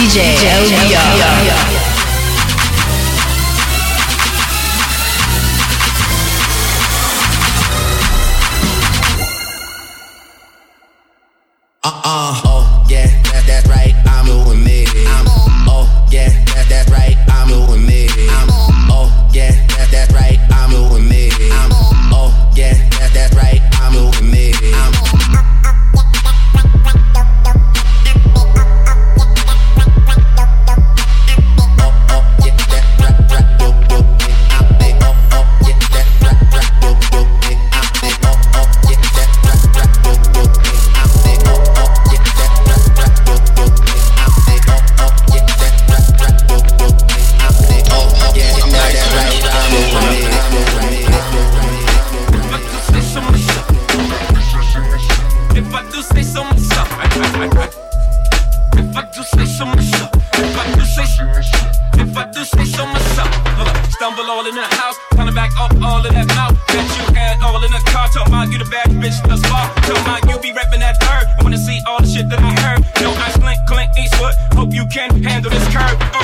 DJ, DJ all in the house. Kinda back up all of that mouth that you had all in the car. Tell mine you the bad bitch thus far. Tell mine you be rapping that third. I wanna see all the shit that I heard. No ice, blink, clink, Eastwood. Hope you can handle this curve.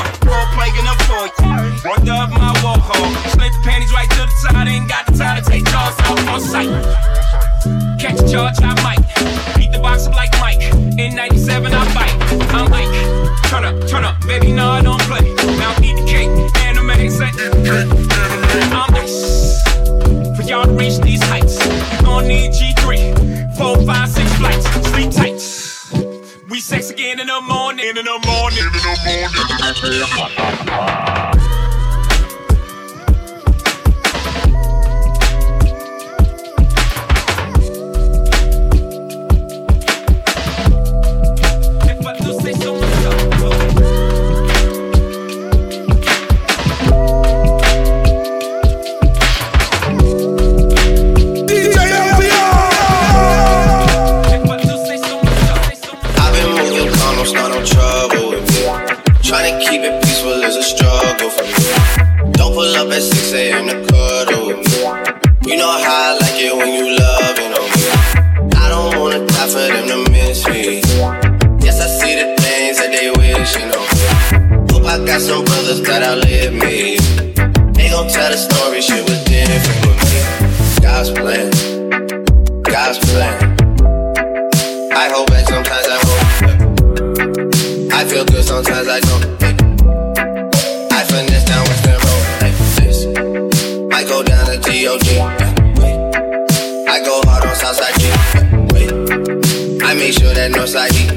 menos allí.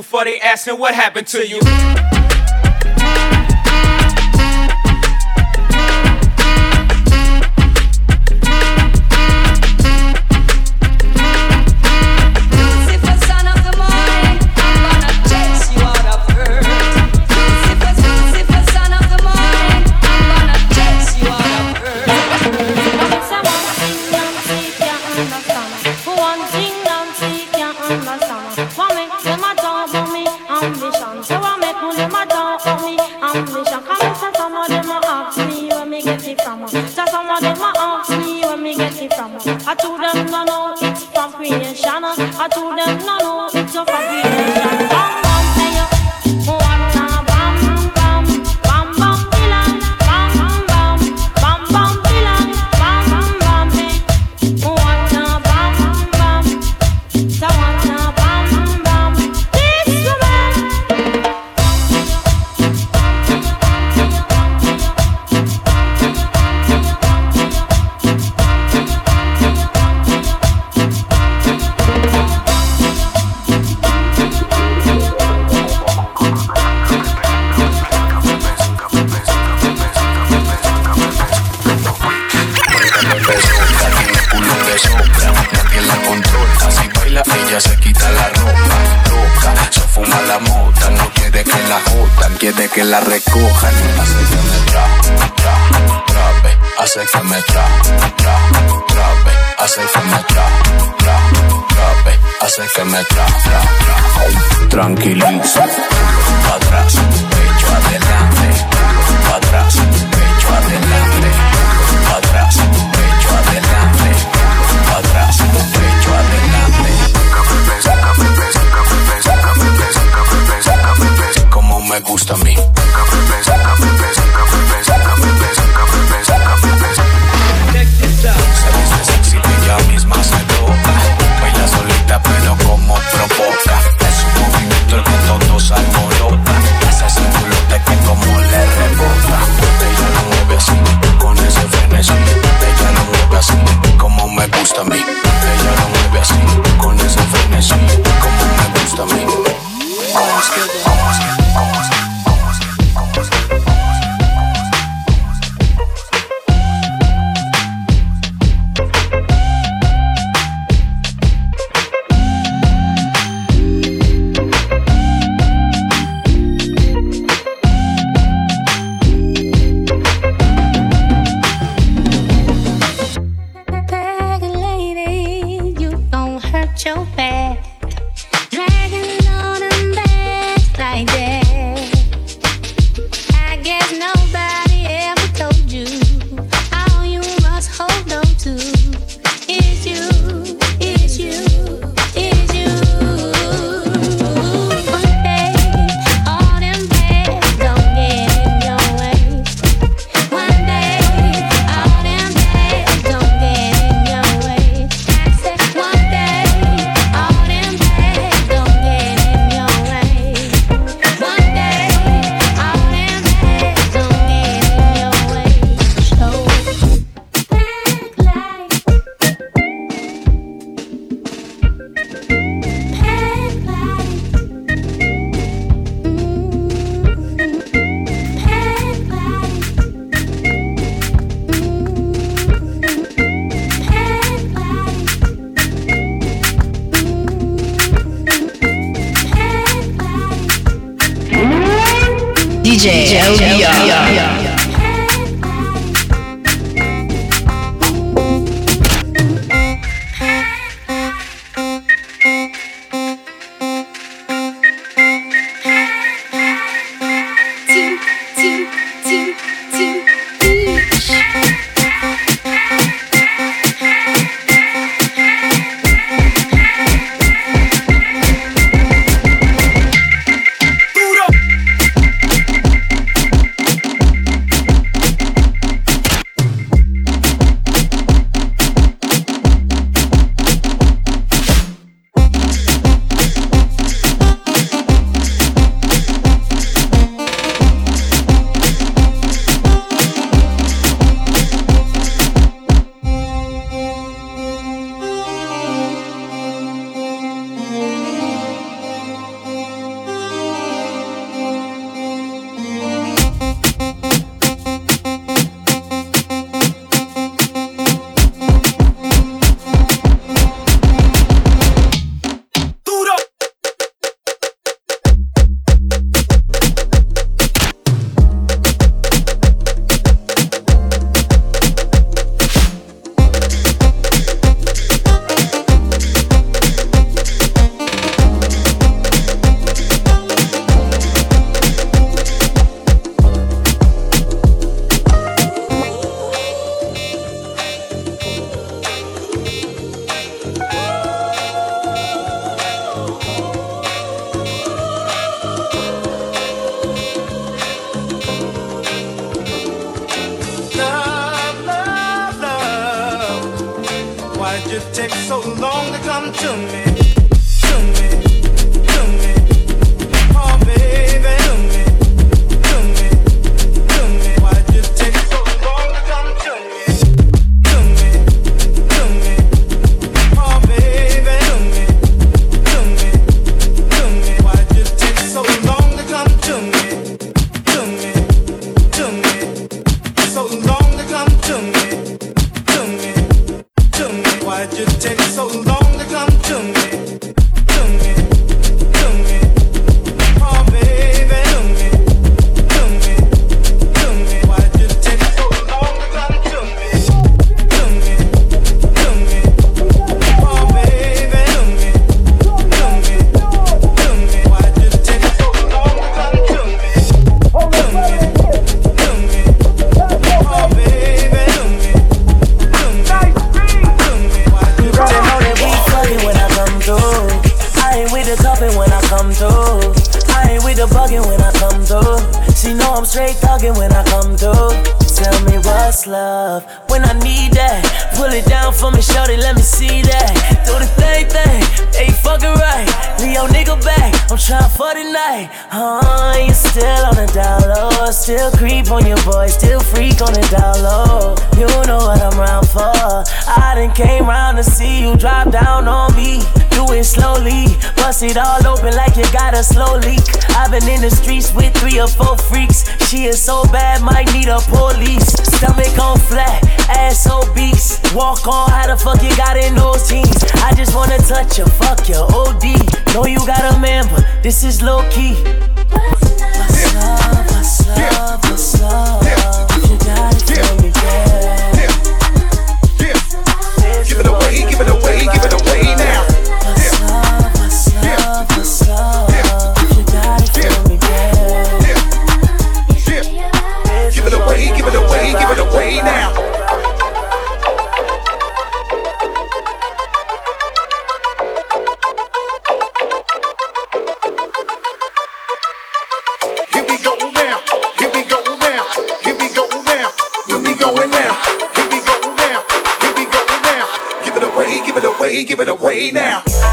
For they asking what happened to you. why'd you take so long? bust it all open like you got a slow leak. I've been in the streets with three or four freaks. She is so bad, might need a police. Stomach on flat, ass obese. Walk on, how the fuck you got in those jeans? I just wanna touch you, fuck you, OD. Know you got a man, but this is low key. Love, love, love, love. give it away now.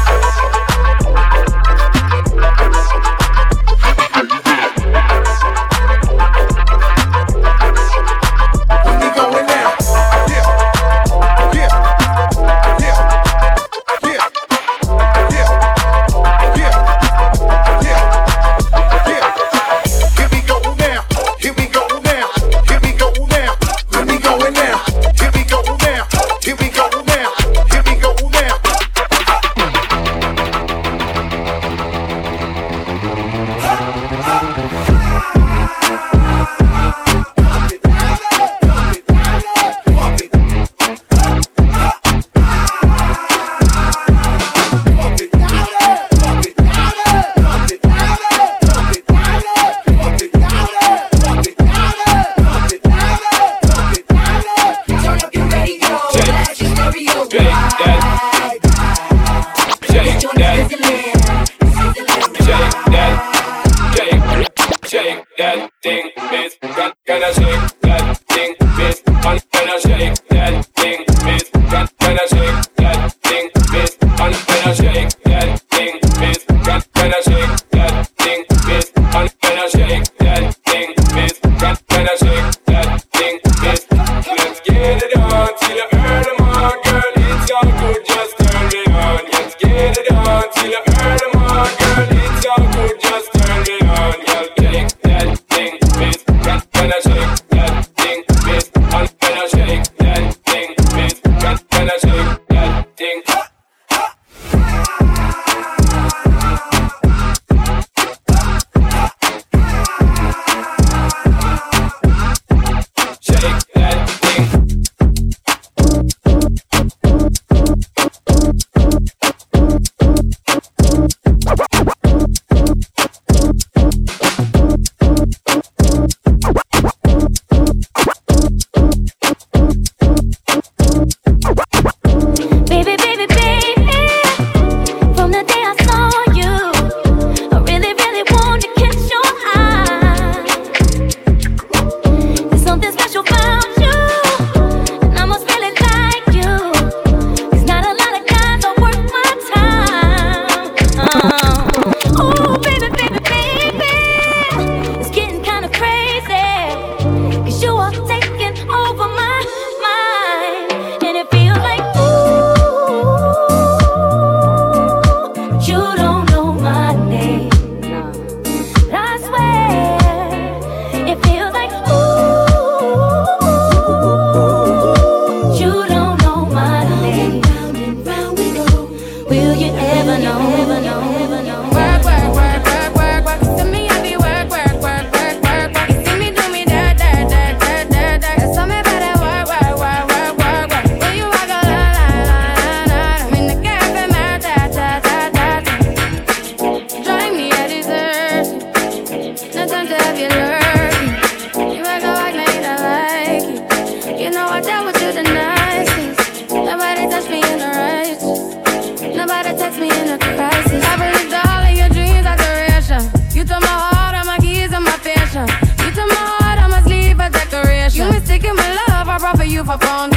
my phone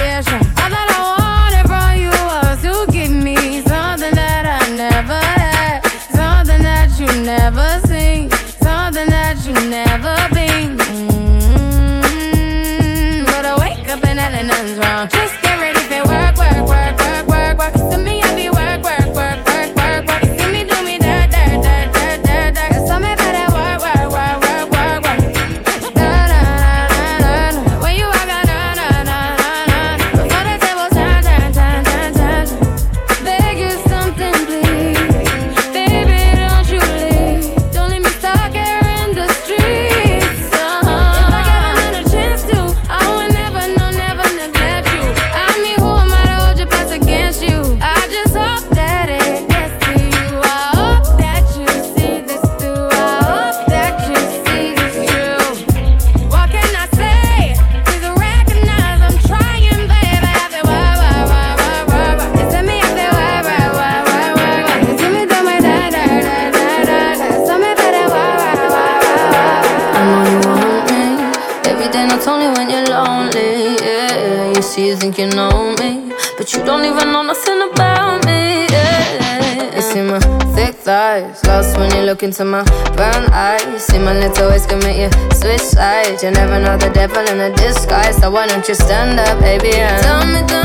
into my brown eyes. See my little ways commit you switch sides. You never know the devil in a disguise. So why don't you stand up, baby? And tell me, tell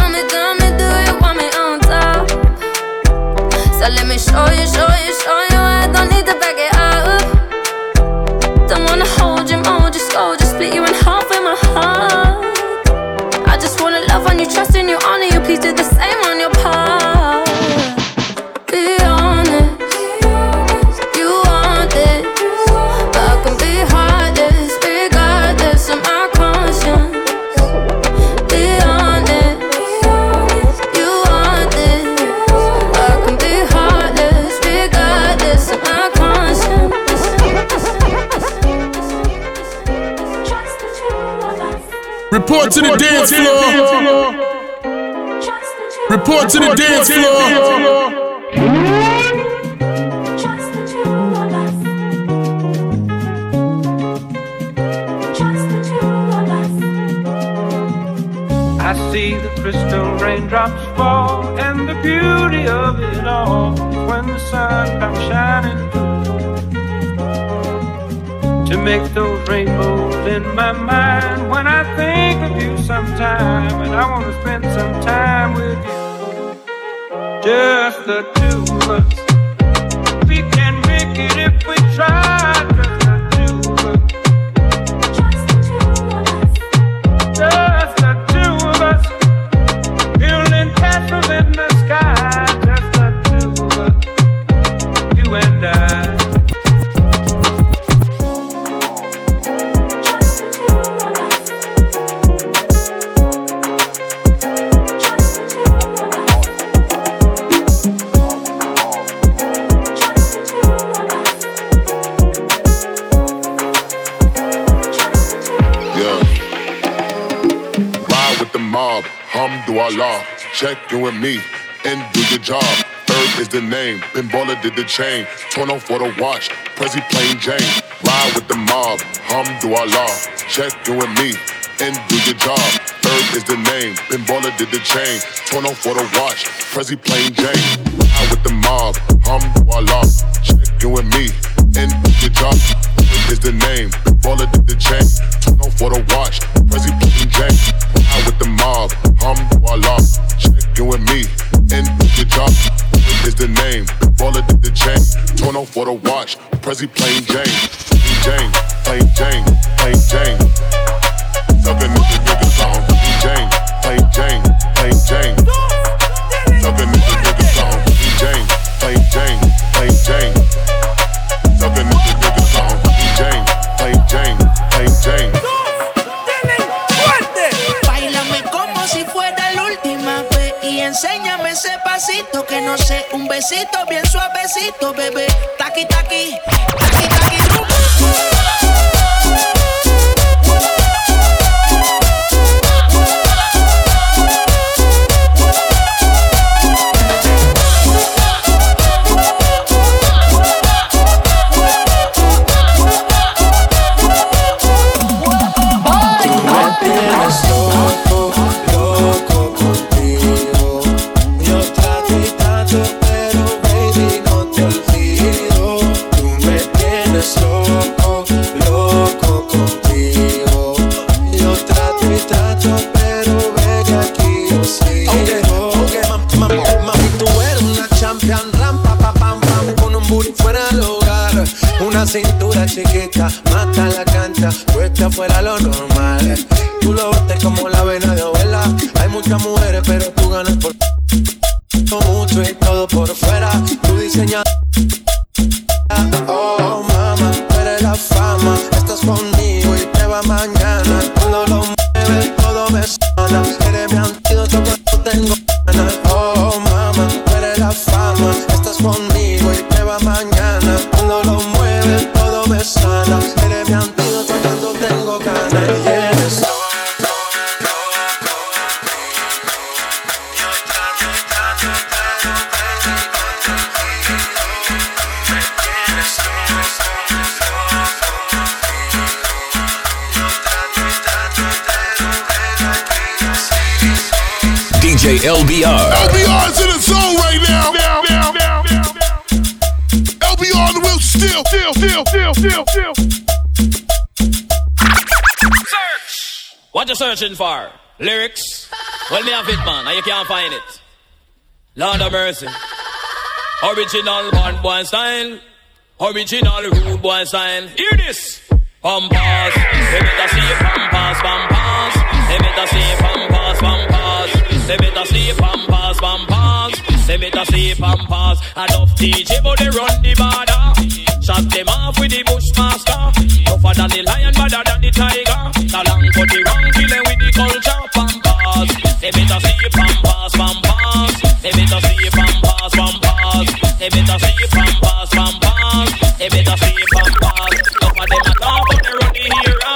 Report to the dance floor. Report to the dance floor. I see the crystal raindrops fall and the beauty of it all when the sun comes shining to make those rainbows in my mind when I think of you sometime, and I want to spend some time with you. Just the two of us. The Pinballer did the chain. Torn off for the watch, Prezi plain Jane. Ride with the mob, Hum do hamdulillah. Check in with me and do your job. Earth is the name, Pinballer did the chain. Torn off for the watch, Prezi plain Jane. Ride with the mob, hamdulillah. Check in with me and do your job. Earth is the name, Pinballer did the chain. Torn off for the watch, Prezi plain Jane. Ride with the mob, hamdulillah. Check in with me and do your job. Is the name, Pinballer did the chain. Torn off for the watch, Prezi plain Jane. Jane, plain Jane, plain Jane. Suckin' nigga, nigga, something. Plain Jane, plain Jane, plain Jane. Un besito bien suavecito, bebé. Taqui taqui, taqui taqui. Searching for? Lyrics? Well, me have it, man, and you can't find it. Lord of mercy. Original one boy style. Original rude boy style. Hear this. Pampas. They better see pampas, pampas. They better see pampas, pampas. They better see pampas, pampas. They better see pampas. Enough DJ, but they run the border. Shot them off with the bushmaster. Tougher than the lion, badder than the tiger. The long cut the wrong, They better see pampas, pampas. They better see pampas, pampas. They better see pampas, pampas. They better see pampas. Tougher them a talk, but they run the hero.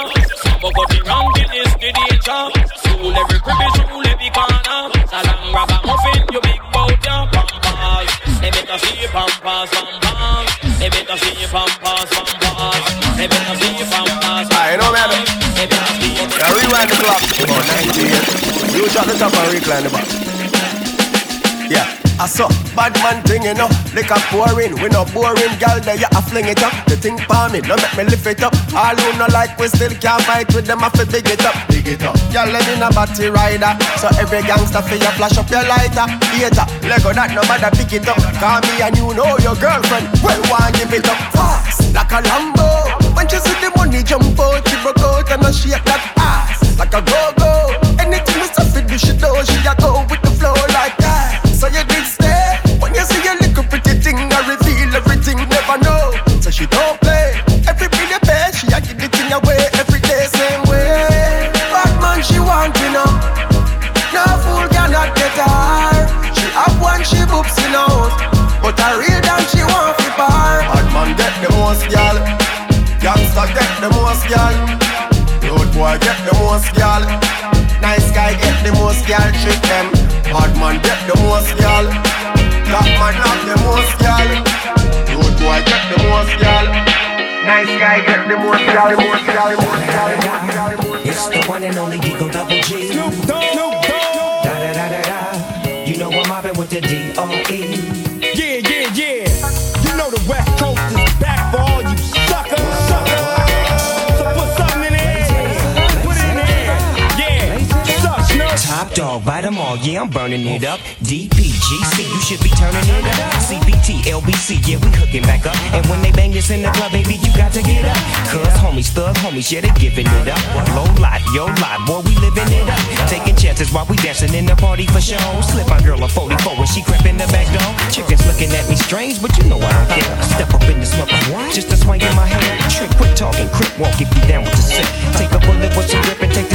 But cut the wrong, kill this the danger. Rule every cribbage, rule every corner. The long ragamuffin, you big bout your pampas. They better see pampas, pampas. 9 o'clock, about 98. You shot the top and recline the back. Yeah. I saw bad man thing, you know. Liquor pouring, we no boring, gal. There you a fling it up. The thing for me, no make me lift it up. All who no like, we still can't fight with them. I fi big it up, big it up. Gal, let me a batty rider. So every gangster fi you flash up your lighter. Hater, Lego that no matter pick it up. Call me and you know your girlfriend. Well, one give it up fast like a Lambo. When she see the money jump out, she broke out and I shake that ass like a go go. Anything we say fi do, she do. She a go with the flow like that. So you did stay when you see a little pretty thing. I reveal everything, never know. So she don't play. Every bill you she a give the thing away every day, same way. Bad man, she want you know. No fool cannot get her. She have one, she boops in out. But I real dance, she want fi bar. Bad man get the most gal. Gangsta get the most gal. Road boy get the gal. Trick them. Bad man get the most gal. Black man have the most gal. Road boy get the most gal. Nice guy get the most gal. The most gal. The most. The most gal. The most gal. It's the one and only Digo Double G. Snoop Dogg. Snoop Dogg. Da da da da da. You know I'm mobbing with the D O E. Bite them all, yeah, I'm burning it up. DPGC, you should be turning it up. CBT, LBC, yeah, we hooking back up. And when they bang this in the club, baby, you got to get up. Cuz homies, thug homies, yeah, they giving it up. Low lot, yo lot, boy, we living it up. Taking chances while we dancing in the party for show. Slip my girl a 44 when she crept in the back door. Chickens looking at me strange, but you know I don't care. Step up in the smoker, just a swing in my hair. Trick, quit talking, crip walk if you down with the sick. Take up a bullet with some grip and take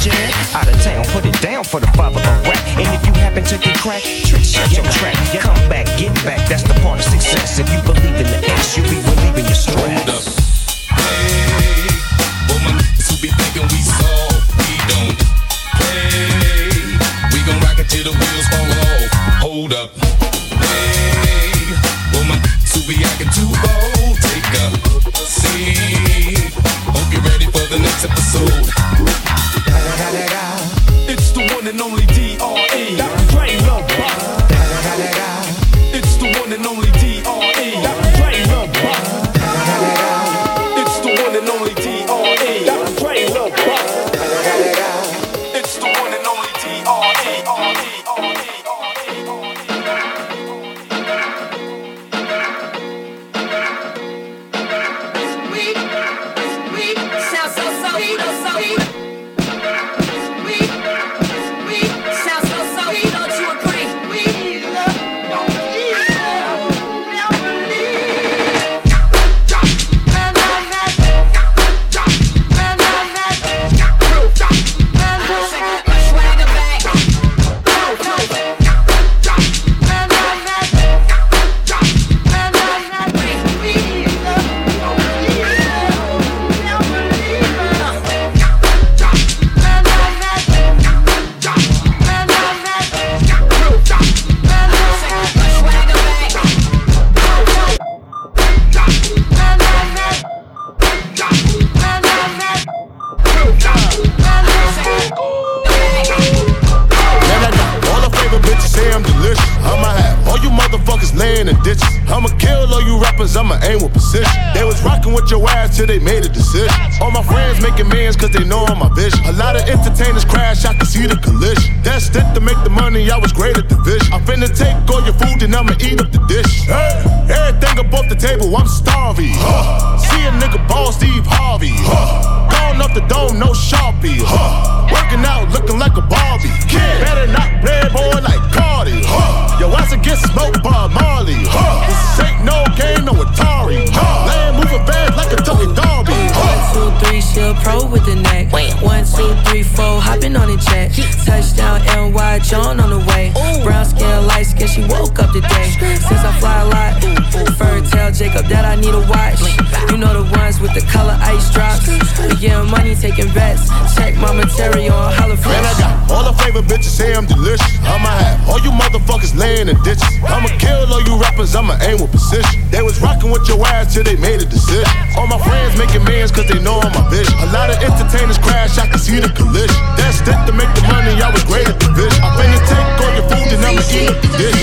jet. Out of town, put it down for the father of rap. And if you happen to get cracked, trick, shut your track. Come back, get back, that's the part of success. If you believe in the S, you'll be relieving your stress. The wheels fall off. Hold up. Hey, well my who be acting too bold, take a ditches. I'ma kill all you rappers, I'ma aim with precision. They was rocking with your ass till they made a decision. All my friends making mans cause they know I'm my vision. A lot of entertainers crash, I can see the collision. Destined to make the money, I was great at the vision. I'm finna take all your food and I'ma eat up the dish. Hey, everything above the table, I'm starving. Huh. See a nigga ball Steve Harvey. Huh. Gone up the dome, no Sharpie. Huh. Working out, looking like a Barbie. Kid, better not play boy like Cardi. Huh. Yo, should get smoked by Marley. Huh. This ain't no game, no Atari. Huh. Land moving fast like a Tony Darby. Two, three, she a pro with the neck. One, two, three, four, hopping on the jet. Touchdown, NY, John on the way. Brown skin, light skin, she woke up today. Since I fly a lot, fur tell Jacob that I need a watch. You know the ones with the color ice drops. We getting money, taking bets. Check my material on Holla Man, I got all the favorite bitches say I'm delicious. I'ma have all you motherfuckers laying in ditches. I'ma kill all you rappers, I'ma aim with precision. They was rocking with your ass till they made a decision. All my friends making mans cause they I'm my vision. A lot of entertainers crash, I can see the collision. delicious. That to make the money, I was great at the vision. I'm finna take all your food and I'ma eat up the dish.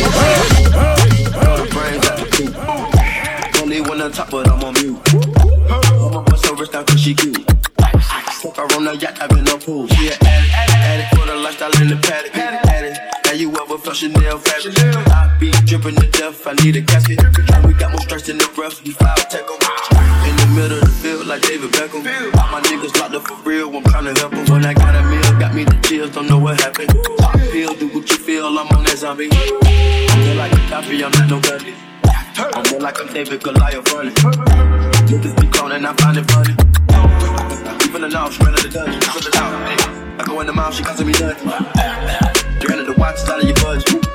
Only one on top, but I'm on mute. I'ma bust her wrist down cause she cute. Fuck her on the yacht, I've been on pool. She an addict, addict for the lifestyle in the paddock. Addict, have you ever felt Chanel fabric? I be dripping to death, I need a casket. And we got more strikes in the rough, we foul 'em. In the middle of the like David Beckham. All my niggas locked up for real, I'm tryna help 'em. When I got a meal, got me the chills, don't know what happened. Pop pill, do what you feel, I'm on that zombie. I'm more like a copy, I'm not no gunny. I'm more like I'm David Goliath running. Niggas be cloning, I find it funny. Even the now, straight out the dungeon. I go in the mouth, she costing me nothing. Drain the watch, out of your budget.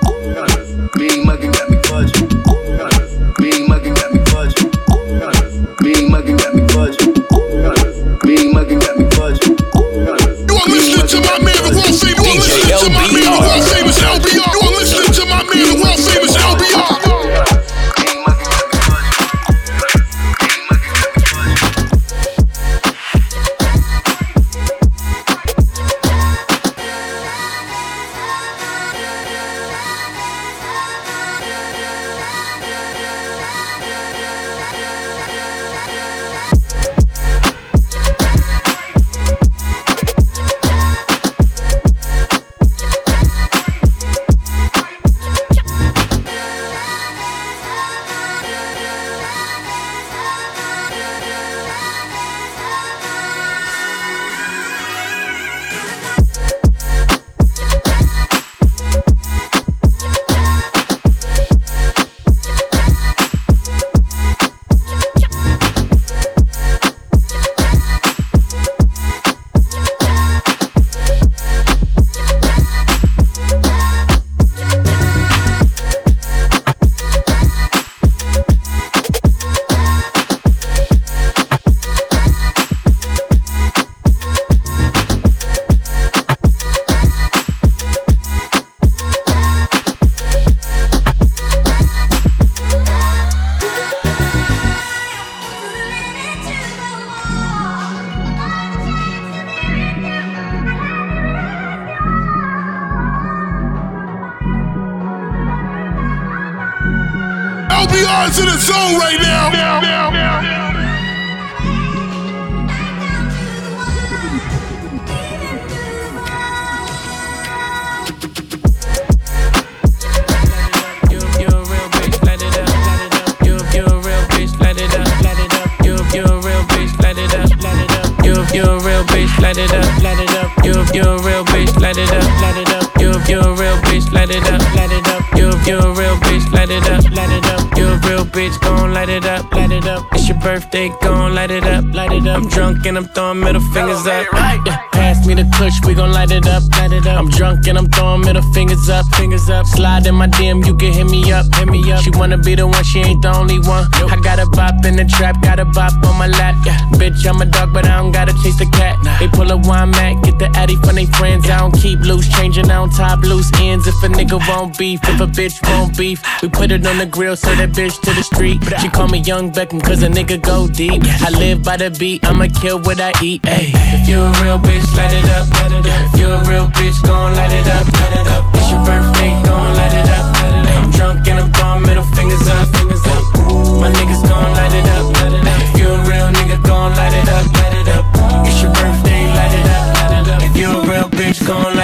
LBR's in the zone right now. now, now, now, now. You, you a real bitch, light it up, light it up. You, you a real bitch, light it up, light it up. You, you a real bitch, light it up, light it up. You, a real bitch, light it up, light it up. You a real bitch, gon' light it up, light it up. It's your birthday, gon' light it up, light it up. I'm drunk and I'm throwing middle fingers up. Yeah, pass me the kush, we gon' light it up, light it up. I'm drunk and I'm throwing middle fingers up, fingers up. Slide in my DM, you can hit me up, hit me up. She wanna be the one, she ain't the only one. I got a bop in the trap, got a bop on my lap. Yeah, bitch, I'm a dog, but I don't gotta chase the cat. They pull a wine mat, get the addy from they friends. I don't keep loose, changing, I don't top loose ends. If a nigga won't beef, if a bitch won't beef, we put it on the grill, so that bitch to the street. She call me Young Beckham, cause a nigga go deep. I live by the beat, I'ma kill what I eat. Ayy, if you a real bitch, light it up. If you a real bitch, gon' light it up. It's your birthday, gon' light it up. I'm drunk and I'm throwing middle fingers up. My niggas gon' light it up. If you a real nigga, gon' light it up. It's your birthday, light it up. If you a real bitch, gon' light it up.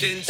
Captain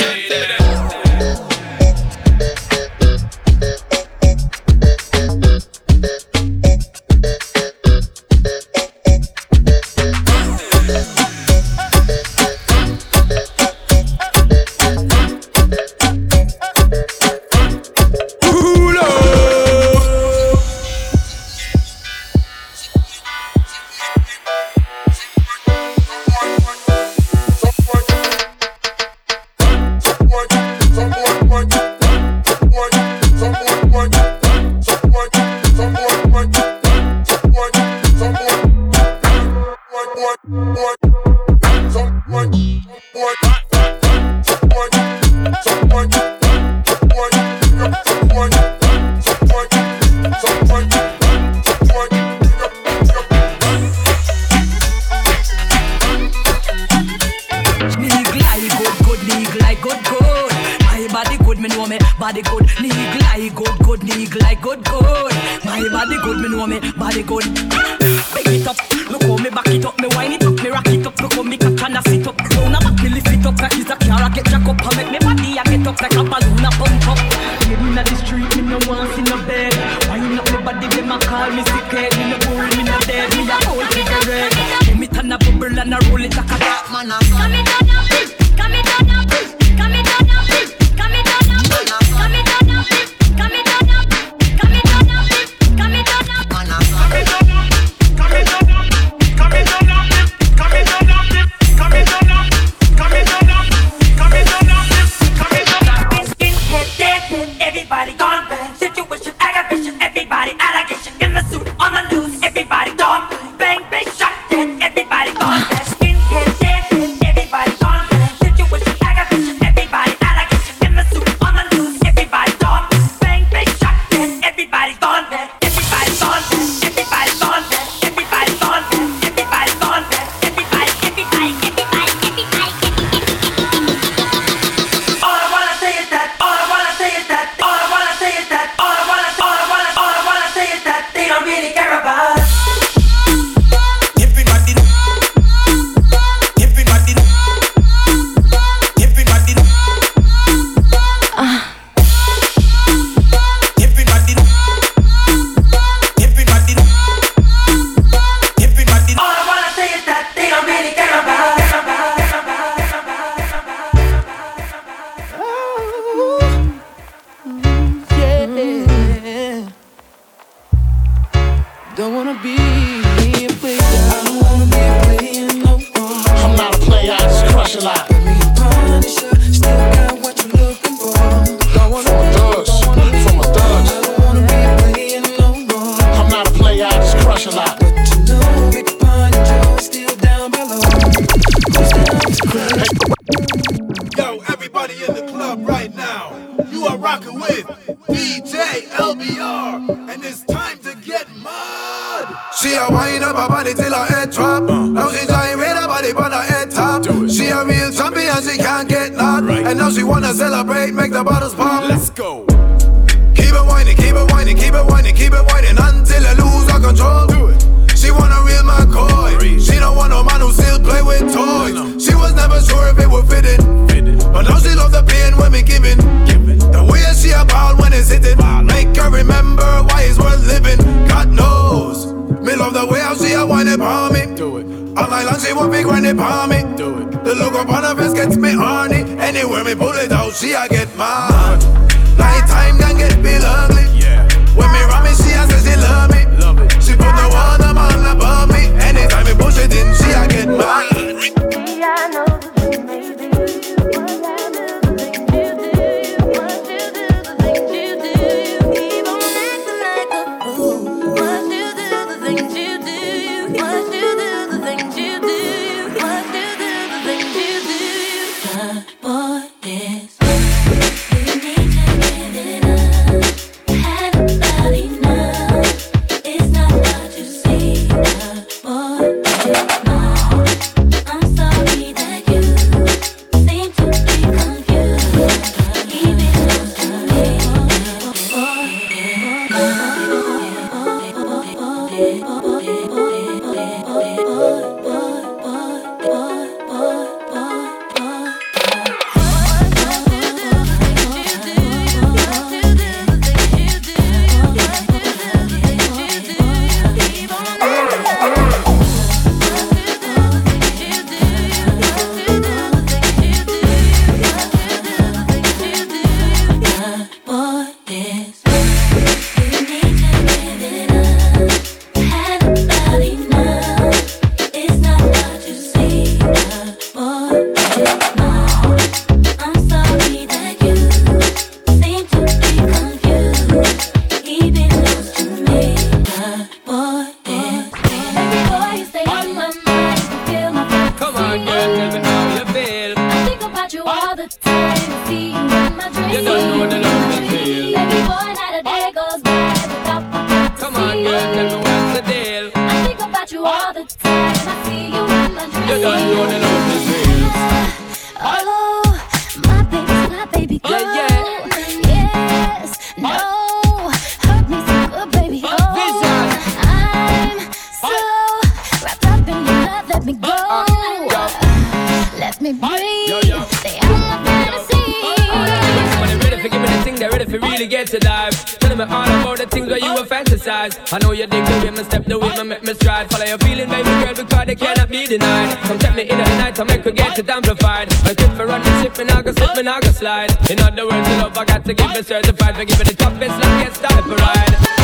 criticize. I know you dig the way me step, the way me make me stride. Follow your feeling, baby girl, because they cannot be denied. Come take me in the night, I make her get it amplified. I keep for running, slipping, and I go slip, and I go slide. In other words, the love I got to give it certified. For giving the toughest, it's time for ride.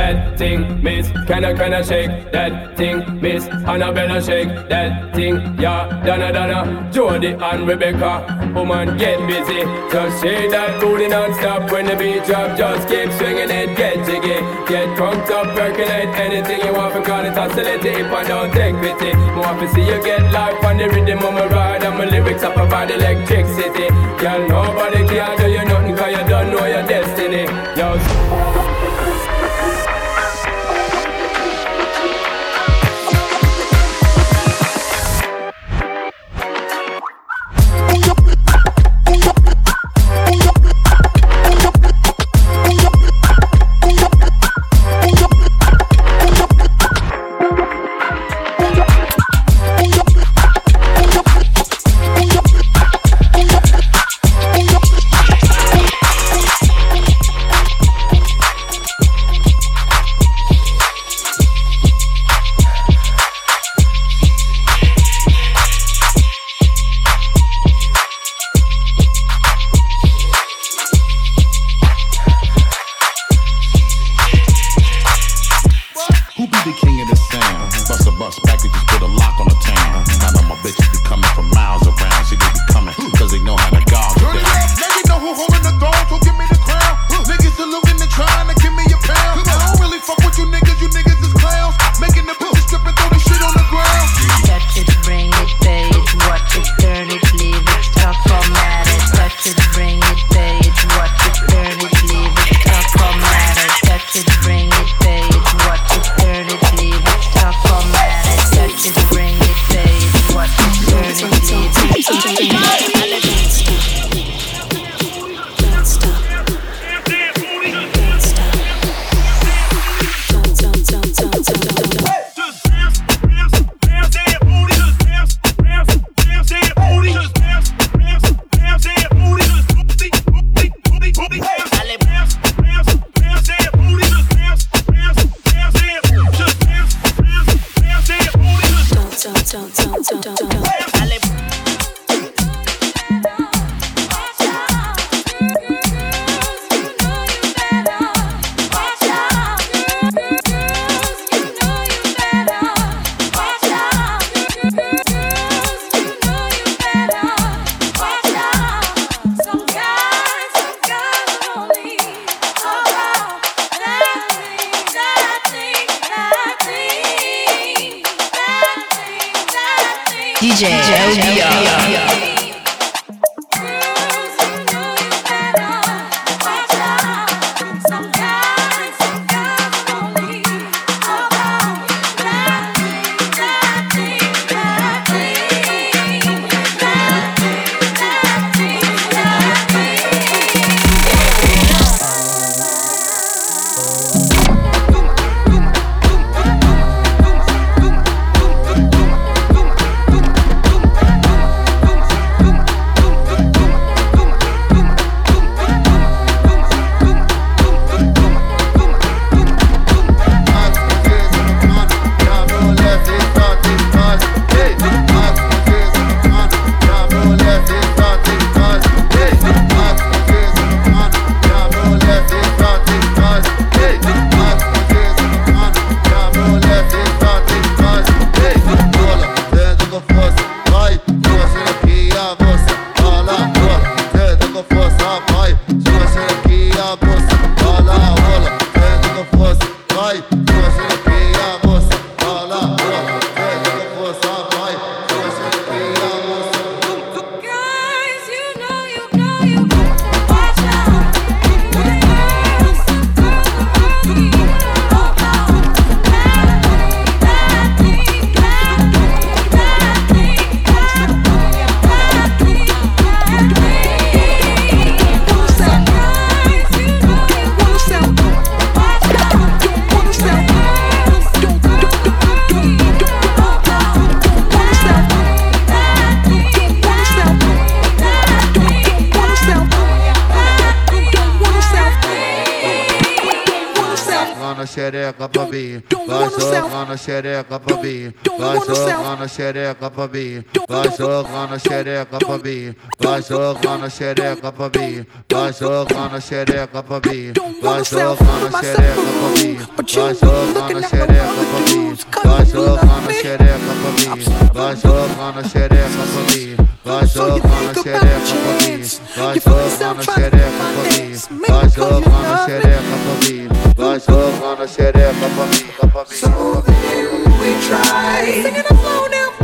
That thing, miss. Can I, can I shake that thing, miss? Annabella shake that thing, yeah. Donna, Donna, Jody and Rebecca. Woman, get busy. Just shake that booty non-stop when the beat drop. Just keep swinging it, get jiggy. Get crunked up, percolate anything you want. For call it oscillate if I don't take pity. More to see you get life on the rhythm of my ride. And my lyrics up about electricity. Girl, nobody can do you nothing cause you don't know your destiny. Yo, xereca pra mim. Vai jogando a xereca pra mim. Vai jogando xereca pra mim, vai jogando xereca pra mim, vai jogando xereca pra mim, vai jogando xereca pra mim, vai jogando xereca pra mim, vai jogando xereca pra mim, vai jogando xereca pra mim, vai jogando xereca pra mim, vai jogando xereca pra mim, vai jogando xereca pra mim, vai jogando xereca pra mim, pra mim. So then we try. Singing a flow now.